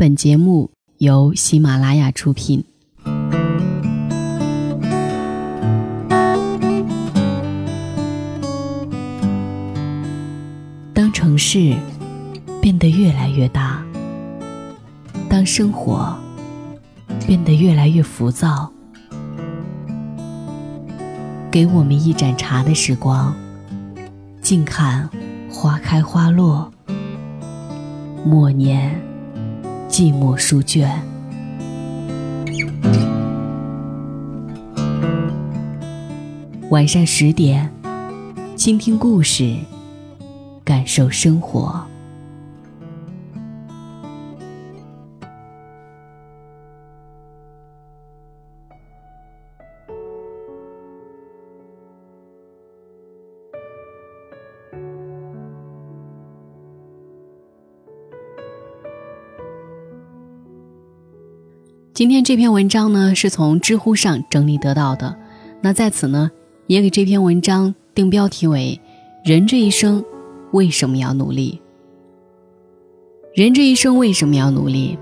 本节目由喜马拉雅出品。当城市变得越来越大，当生活变得越来越浮躁，给我们一盏茶的时光，静看花开花落，默念。寂寞书卷，晚上十点，倾听故事，感受生活。今天这篇文章呢，是从知乎上整理得到的。那在此呢，也给这篇文章定标题为“人这一生为什么要努力？人这一生为什么要努力？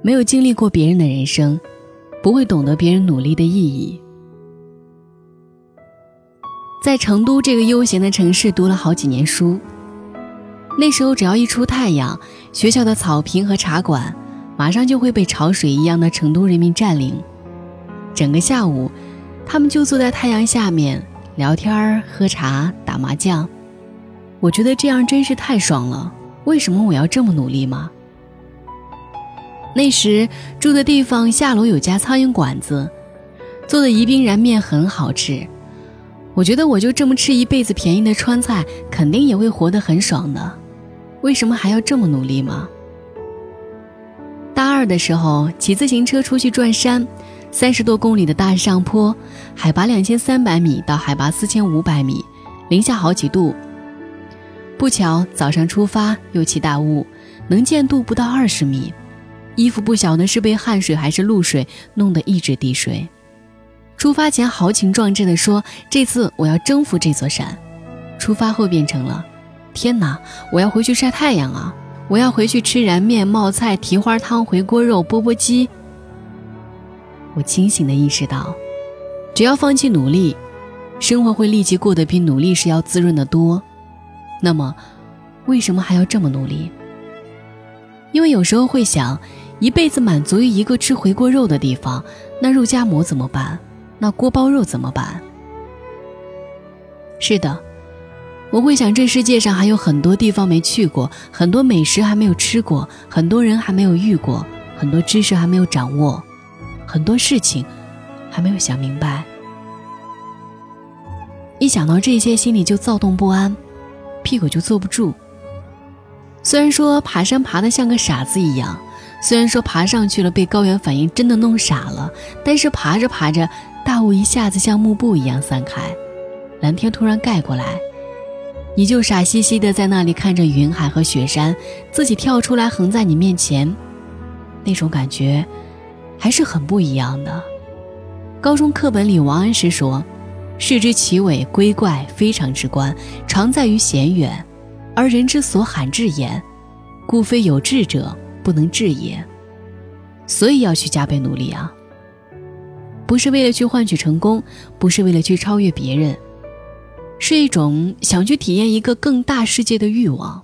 没有经历过别人的人生，不会懂得别人努力的意义。”在成都这个悠闲的城市读了好几年书，那时候只要一出太阳，学校的草坪和茶馆。马上就会被潮水一样的成都人民占领。整个下午，他们就坐在太阳下面聊天、喝茶、打麻将。我觉得这样真是太爽了。为什么我要这么努力吗？那时住的地方下楼有家苍蝇馆子，做的宜宾燃面很好吃。我觉得我就这么吃一辈子便宜的川菜，肯定也会活得很爽的。为什么还要这么努力吗？大二的时候，骑自行车出去转山，三十多公里的大上坡，海拔两千三百米到海拔四千五百米，零下好几度。不巧早上出发，又起大雾，能见度不到二十米，衣服不晓得是被汗水还是露水弄得一直滴水。出发前豪情壮志地说：“这次我要征服这座山。”出发后变成了：“天哪，我要回去晒太阳啊！”我要回去吃燃面、冒菜、蹄花汤、回锅肉、钵钵鸡。我清醒的意识到，只要放弃努力，生活会立即过得比努力时要滋润的多。那么，为什么还要这么努力？因为有时候会想，一辈子满足于一个吃回锅肉的地方，那肉夹馍怎么办？那锅包肉怎么办？是的。我会想，这世界上还有很多地方没去过，很多美食还没有吃过，很多人还没有遇过，很多知识还没有掌握，很多事情还没有想明白。一想到这些，心里就躁动不安，屁股就坐不住。虽然说爬山爬得像个傻子一样，虽然说爬上去了被高原反应真的弄傻了，但是爬着爬着，大雾一下子像幕布一样散开，蓝天突然盖过来。你就傻兮兮的在那里看着云海和雪山，自己跳出来横在你面前，那种感觉还是很不一样的。高中课本里王安石说：“视之其伟归怪，非常之观，常在于险远，而人之所罕至焉，故非有志者不能至也。”所以要去加倍努力啊！不是为了去换取成功，不是为了去超越别人。是一种想去体验一个更大世界的欲望。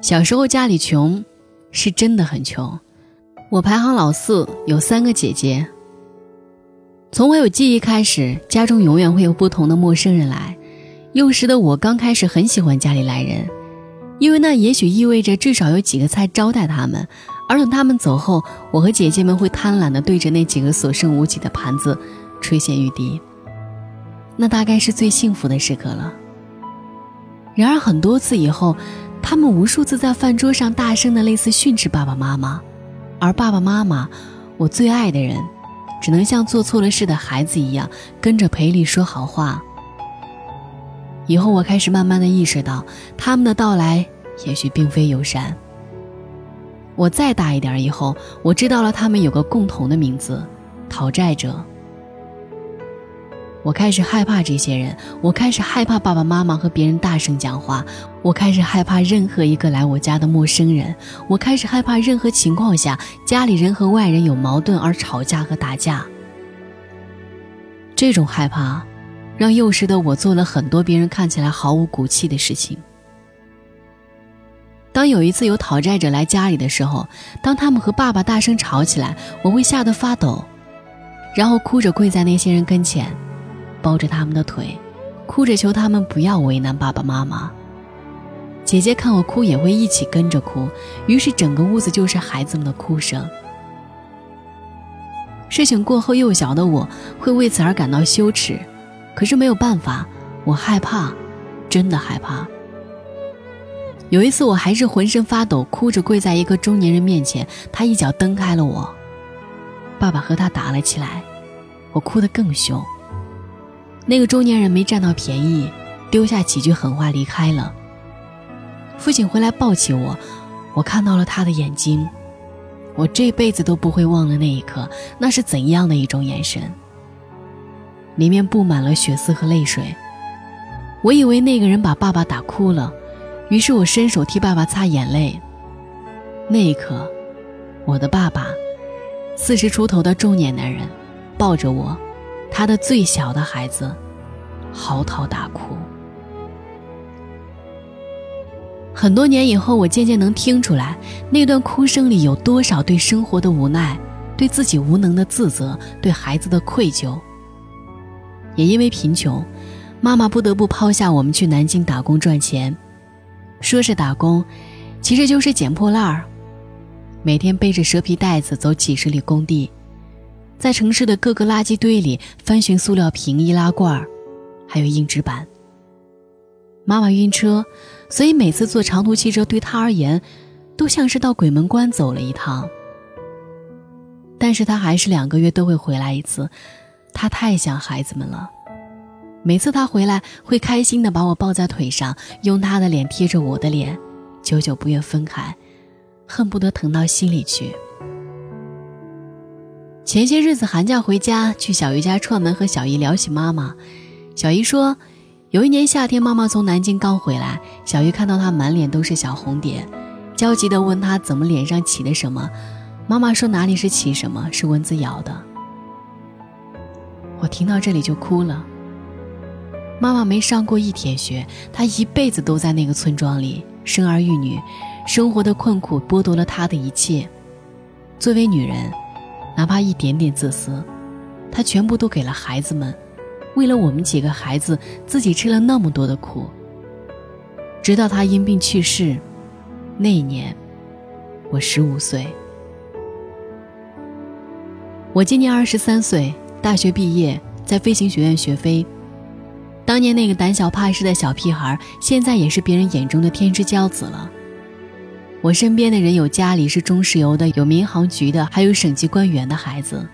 小时候家里穷，是真的很穷。我排行老四，有三个姐姐。从我有记忆开始，家中永远会有不同的陌生人来。幼时的我刚开始很喜欢家里来人，因为那也许意味着至少有几个菜招待他们。而等他们走后，我和姐姐们会贪婪地对着那几个所剩无几的盘子垂涎欲滴。那大概是最幸福的时刻了。然而很多次以后，他们无数次在饭桌上大声的类似训斥爸爸妈妈，而爸爸妈妈，我最爱的人，只能像做错了事的孩子一样跟着赔礼说好话。以后我开始慢慢的意识到，他们的到来也许并非友善。我再大一点以后，我知道了他们有个共同的名字——讨债者。我开始害怕这些人，我开始害怕爸爸妈妈和别人大声讲话，我开始害怕任何一个来我家的陌生人，我开始害怕任何情况下家里人和外人有矛盾而吵架和打架。这种害怕，让幼时的我做了很多别人看起来毫无骨气的事情。当有一次有讨债者来家里的时候，当他们和爸爸大声吵起来，我会吓得发抖，然后哭着跪在那些人跟前，抱着他们的腿，哭着求他们不要为难爸爸妈妈。姐姐看我哭也会一起跟着哭，于是整个屋子就是孩子们的哭声。事情过后，幼小的我会为此而感到羞耻，可是没有办法，我害怕，真的害怕。有一次，我还是浑身发抖，哭着跪在一个中年人面前，他一脚蹬开了我，爸爸和他打了起来，我哭得更凶。那个中年人没占到便宜，丢下几句狠话离开了。父亲回来抱起我，我看到了他的眼睛，我这辈子都不会忘了那一刻，那是怎样的一种眼神，里面布满了血丝和泪水。我以为那个人把爸爸打哭了，于是我伸手替爸爸擦眼泪。那一刻，我的爸爸，四十出头的中年男人，抱着我，他的最小的孩子，嚎啕大哭。很多年以后，我渐渐能听出来，那段哭声里有多少对生活的无奈，对自己无能的自责，对孩子的愧疚。也因为贫穷，妈妈不得不抛下我们去南京打工赚钱。说是打工，其实就是捡破烂儿。每天背着蛇皮袋子走几十里工地，在城市的各个垃圾堆里翻寻塑料瓶、易拉罐，还有硬纸板。妈妈晕车，所以每次坐长途汽车对她而言，都像是到鬼门关走了一趟。但是她还是两个月都会回来一次，她太想孩子们了。每次她回来，会开心的把我抱在腿上，用她的脸贴着我的脸，久久不愿分开，恨不得疼到心里去。前些日子寒假回家，去小姨家串门，和小姨聊起妈妈，小姨说。有一年夏天，妈妈从南京刚回来，小鱼看到她满脸都是小红点，焦急地问她怎么脸上起的什么。妈妈说哪里是起什么，是蚊子咬的。我听到这里就哭了。妈妈没上过一天学，她一辈子都在那个村庄里生儿育女，生活的困苦剥夺了她的一切。作为女人，哪怕一点点自私，他全部都给了孩子们。为了我们几个孩子，自己吃了那么多的苦。直到他因病去世，那一年，我十五岁。我今年二十三岁，大学毕业，在飞行学院学飞。当年那个胆小怕事的小屁孩，现在也是别人眼中的天之骄子了。我身边的人有家里是中石油的，有民航局的，还有省级官员的孩子。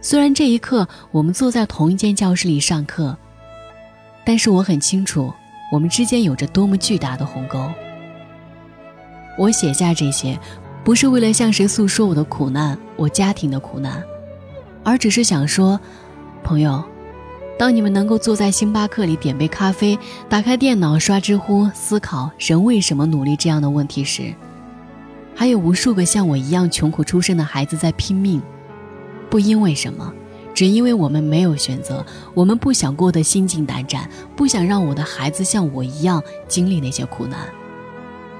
虽然这一刻我们坐在同一间教室里上课，但是我很清楚，我们之间有着多么巨大的鸿沟。我写下这些，不是为了向谁诉说我的苦难，我家庭的苦难，而只是想说，朋友，当你们能够坐在星巴克里点杯咖啡，打开电脑刷知乎，思考人为什么努力这样的问题时，还有无数个像我一样穷苦出身的孩子在拼命。不因为什么，只因为我们没有选择，我们不想过得心惊胆战，不想让我的孩子像我一样经历那些苦难，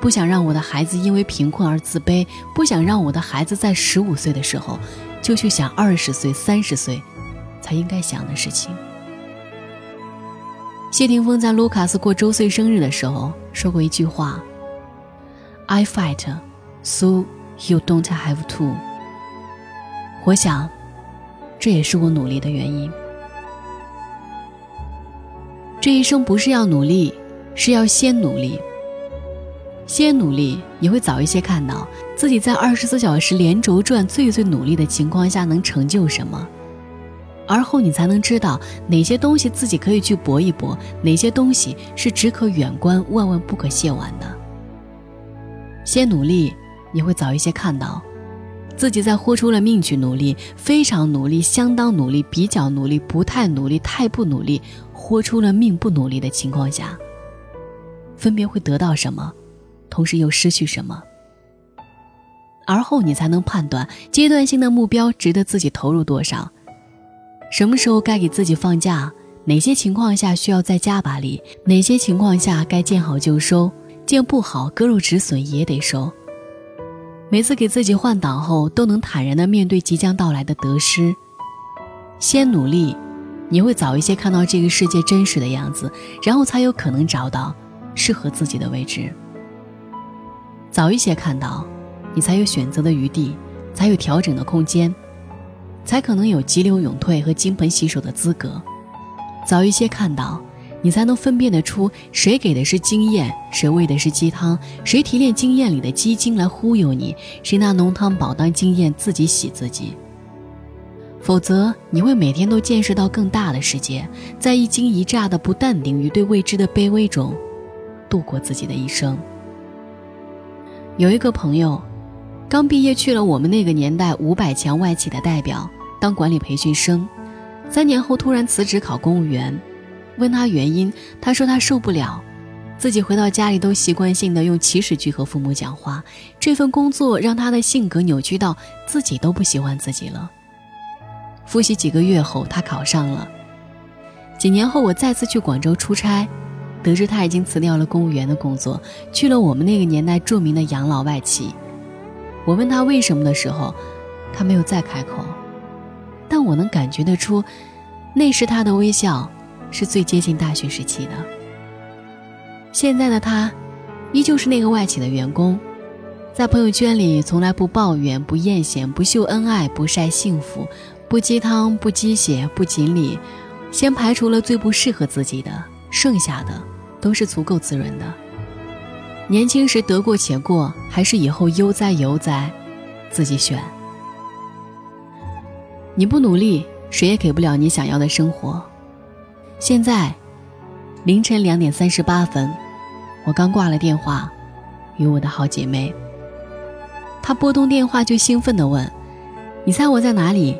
不想让我的孩子因为贫困而自卑，不想让我的孩子在十五岁的时候就去想二十岁、三十岁才应该想的事情。谢霆锋在卢卡斯过周岁生日的时候说过一句话：“I fight, so you don't have to。”我想。这也是我努力的原因。这一生不是要努力，是要先努力。先努力，你会早一些看到自己在二十四小时连轴转、最最努力的情况下能成就什么，而后你才能知道哪些东西自己可以去搏一搏，哪些东西是只可远观、万万不可亵玩的。先努力，你会早一些看到。自己在豁出了命去努力，非常努力，相当努力，比较努力，不太努力，太不努力，豁出了命不努力的情况下，分别会得到什么，同时又失去什么。而后你才能判断阶段性的目标值得自己投入多少，什么时候该给自己放假，哪些情况下需要再加把力，哪些情况下该见好就收，见不好割肉止损也得收。每次给自己换挡后，都能坦然地面对即将到来的得失。先努力，你会早一些看到这个世界真实的样子，然后才有可能找到适合自己的位置。早一些看到。你才有选择的余地，才有调整的空间，才可能有急流勇退和金盆洗手的资格。早一些看到，你才能分辨得出谁给的是经验，谁喂的是鸡汤，谁提炼经验里的鸡精来忽悠你，谁拿浓汤宝当经验自己洗自己。否则，你会每天都见识到更大的世界，在一惊一乍的不淡定与对未知的卑微中，度过自己的一生。有一个朋友。刚毕业去了我们那个年代五百强外企的代表当管理培训生，三年后突然辞职考公务员，问他原因，他说他受不了，自己回到家里都习惯性的用祈使句和父母讲话，这份工作让他的性格扭曲到自己都不喜欢自己了。复习几个月后，他考上了。几年后，我再次去广州出差，得知他已经辞掉了公务员的工作，去了我们那个年代著名的养老外企。我问他为什么的时候，他没有再开口，但我能感觉得出，那时他的微笑是最接近大学时期的。现在的他，依旧是那个外企的员工，在朋友圈里从来不抱怨、不艳羡、不秀恩爱、不晒幸福、不鸡汤、不鸡血、不锦鲤，先排除了最不适合自己的，剩下的都是足够滋润的。年轻时得过且过，还是以后悠哉悠哉，自己选。你不努力，谁也给不了你想要的生活。现在，凌晨两点三十八分，我刚挂了电话，与我的好姐妹。她拨通电话就兴奋地问：“你猜我在哪里？”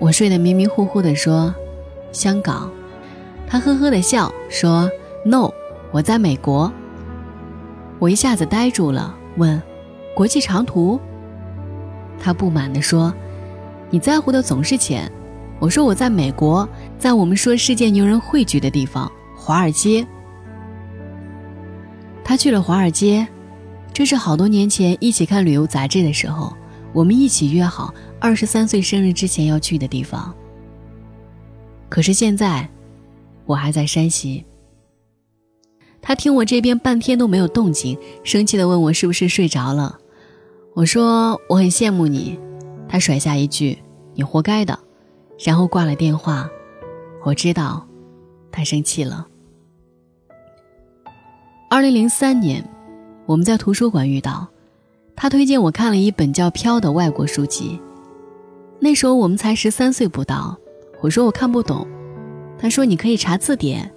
我睡得迷迷糊糊地说：“香港。”她呵呵地笑说：“No，我在美国。”我一下子呆住了，问：“国际长途？”他不满地说：“你在乎的总是钱。”我说：“我在美国，在我们说世界牛人汇聚的地方——华尔街。”他去了华尔街，这是好多年前一起看旅游杂志的时候，我们一起约好二十三岁生日之前要去的地方。可是现在，我还在山西。他听我这边半天都没有动静，生气地问我是不是睡着了。我说我很羡慕你。他甩下一句：“你活该的。”然后挂了电话。我知道，他生气了。二零零三年，我们在图书馆遇到，他推荐我看了一本叫《飘》的外国书籍。那时候我们才十三岁不到。我说我看不懂。他说你可以查字典。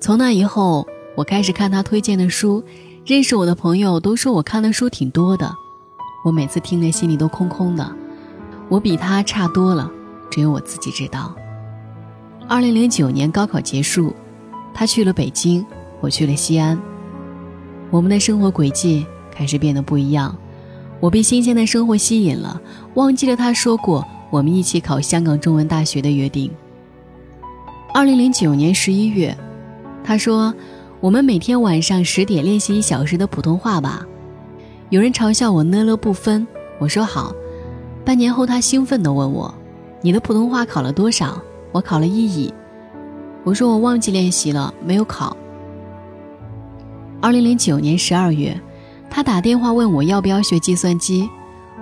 从那以后。我开始看他推荐的书，认识我的朋友都说我看的书挺多的，我每次听着心里都空空的。我比他差多了，只有我自己知道。二零零九年高考结束，他去了北京，我去了西安，我们的生活轨迹开始变得不一样。我被新鲜的生活吸引了，忘记了他说过我们一起考香港中文大学的约定。二零零九年十一月，他说。我们每天晚上十点练习一小时的普通话吧。有人嘲笑我呢了不分，我说好。半年后，他兴奋地问我：“你的普通话考了多少？”我考了一乙。我说我忘记练习了，没有考。二零零九年十二月，他打电话问我要不要学计算机，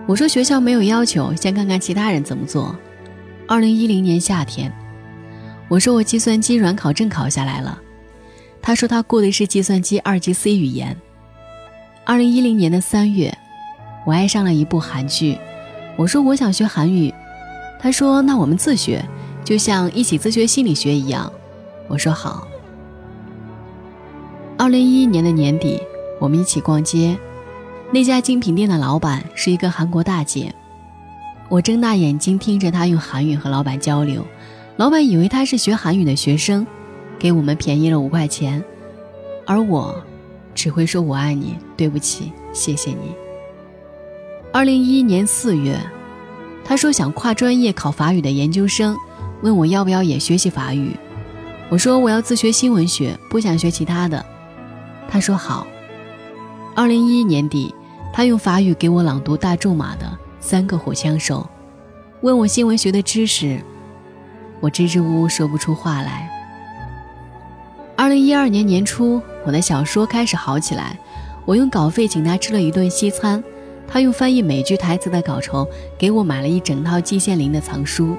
我说学校没有要求，先看看其他人怎么做。二零一零年夏天，我说我计算机软考证考下来了。他说他过的是计算机二级 C 语言。二零一零年的三月，我爱上了一部韩剧，我说我想学韩语，他说那我们自学，就像一起自学心理学一样。我说好。二零一一年的年底，我们一起逛街，那家精品店的老板是一个韩国大姐，我睁大眼睛听着她用韩语和老板交流，老板以为她是学韩语的学生。给我们便宜了五块钱，而我只会说我爱你，对不起，谢谢你。二零一一年四月，他说想跨专业考法语的研究生，问我要不要也学习法语。我说我要自学新闻学，不想学其他的。他说好。二零一一年底，他用法语给我朗读大仲马的《三个火枪手》，问我新闻学的知识，我支支吾吾说不出话来。二零一二年年初，我的小说开始好起来，我用稿费请他吃了一顿西餐，他用翻译美剧台词的稿酬给我买了一整套季羡林的藏书。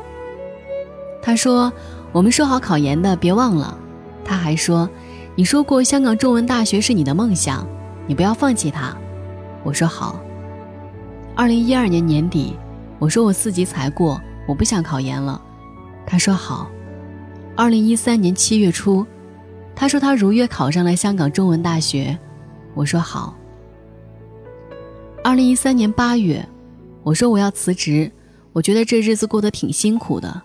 他说：“我们说好考研的，别忘了。”他还说：“你说过香港中文大学是你的梦想。”你不要放弃它，我说好。二零一二年年底，我说我四级才过，我不想考研了。他说好。二零一三年七月初，他说他如约考上了香港中文大学，我说好。二零一三年八月，我说我要辞职，我觉得这日子过得挺辛苦的。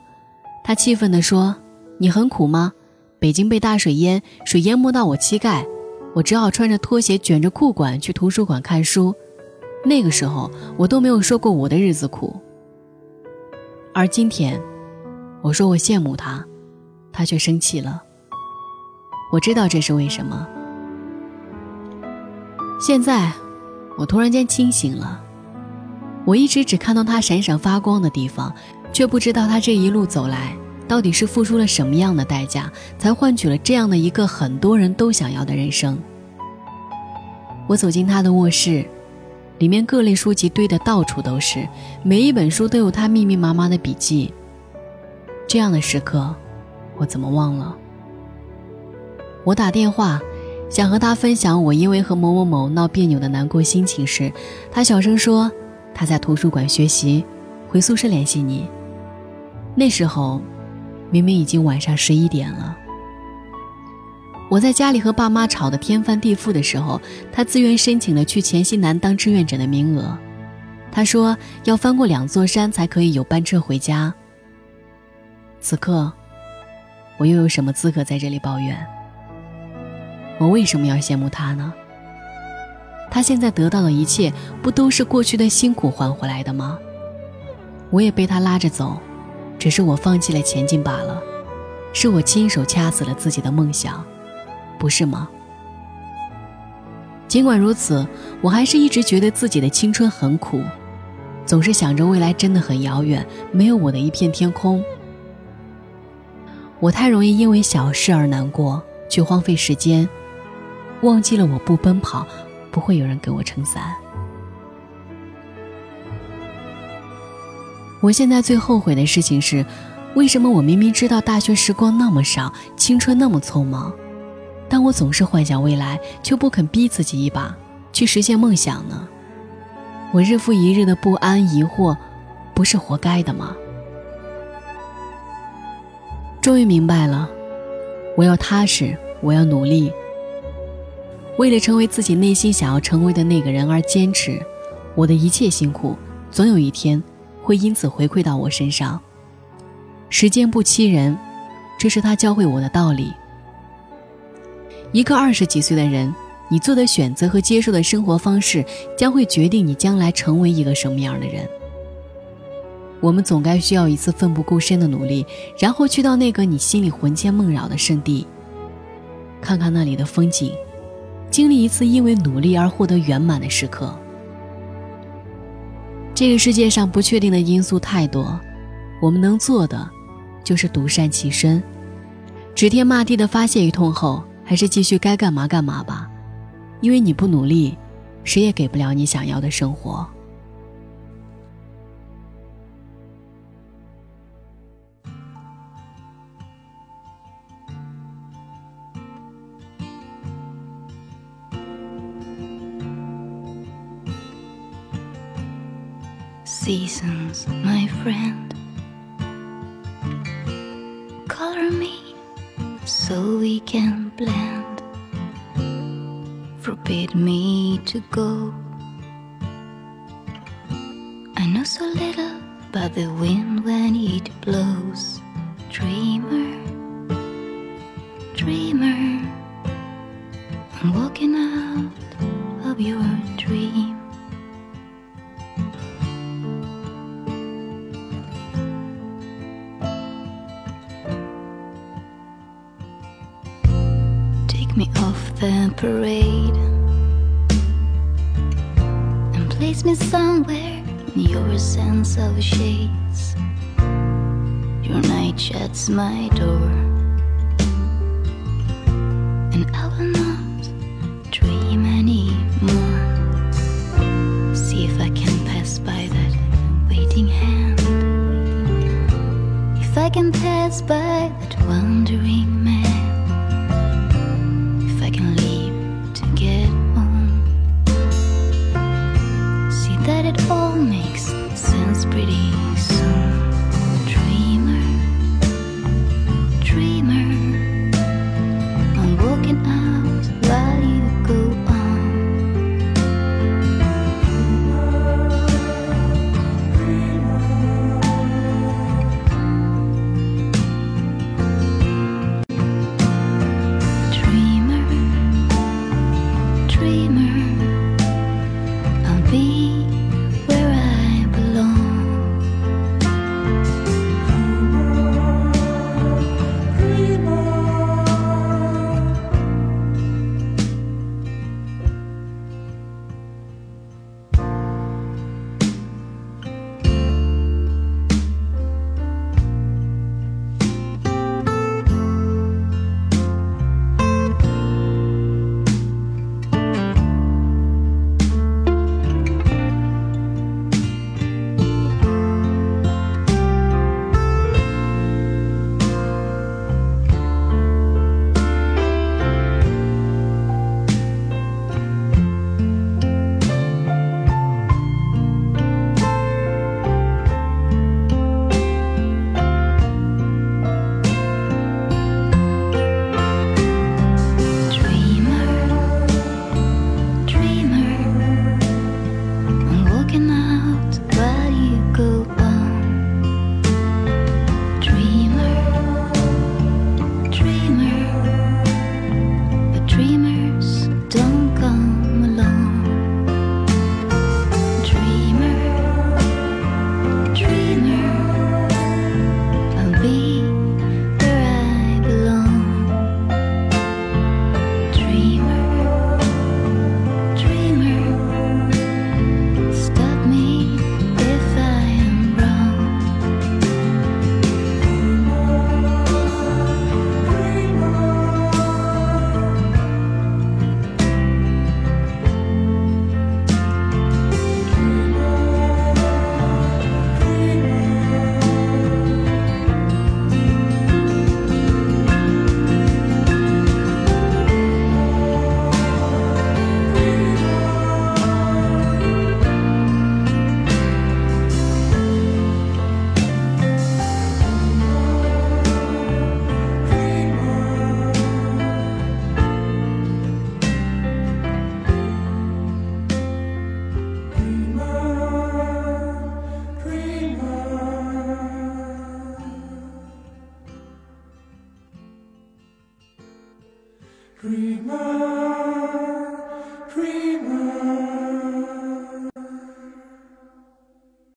他气愤地说：“你很苦吗？北京被大水淹，水淹没到我膝盖。”我只好穿着拖鞋卷着裤管去图书馆看书，那个时候我都没有说过我的日子苦。而今天，我说我羡慕他，他却生气了。我知道这是为什么。现在，我突然间清醒了。我一直只看到他闪闪发光的地方，却不知道他这一路走来。到底是付出了什么样的代价，才换取了这样的一个很多人都想要的人生？我走进他的卧室，里面各类书籍堆得到处都是，每一本书都有他密密麻麻的笔记。这样的时刻，我怎么忘了？我打电话，想和他分享我因为和某某某闹别扭的难过心情时，他小声说他在图书馆学习，回宿舍联系你。那时候。明明已经晚上十一点了，我在家里和爸妈吵得天翻地覆的时候，他自愿申请了去黔西南当志愿者的名额。他说要翻过两座山才可以有班车回家。此刻，我又有什么资格在这里抱怨？我为什么要羡慕他呢？他现在得到的一切，不都是过去的辛苦换回来的吗？我也被他拉着走。只是我放弃了前进罢了，是我亲手掐死了自己的梦想，不是吗？尽管如此，我还是一直觉得自己的青春很苦，总是想着未来真的很遥远，没有我的一片天空。我太容易因为小事而难过，去荒废时间，忘记了我不奔跑，不会有人给我撑伞。我现在最后悔的事情是，为什么我明明知道大学时光那么少，青春那么匆忙，但我总是幻想未来，却不肯逼自己一把去实现梦想呢？我日复一日的不安疑惑，不是活该的吗？终于明白了，我要踏实，我要努力，为了成为自己内心想要成为的那个人而坚持，我的一切辛苦，总有一天。会因此回馈到我身上。时间不欺人，这是他教会我的道理。一个二十几岁的人，你做的选择和接受的生活方式，将会决定你将来成为一个什么样的人。我们总该需要一次奋不顾身的努力，然后去到那个你心里魂牵梦绕的圣地，看看那里的风景，经历一次因为努力而获得圆满的时刻。这个世界上不确定的因素太多，我们能做的就是独善其身，指天骂地的发泄一通后，还是继续该干嘛干嘛吧，因为你不努力，谁也给不了你想要的生活。Seasons, my friend. Color me so we can blend. Forbid me to go. I know so little about the wind when it blows. Me off the parade and place me somewhere in your sense of shades. Your night shuts my door, and I will not dream anymore. See if I can pass by that waiting hand. If I can pass by that wandering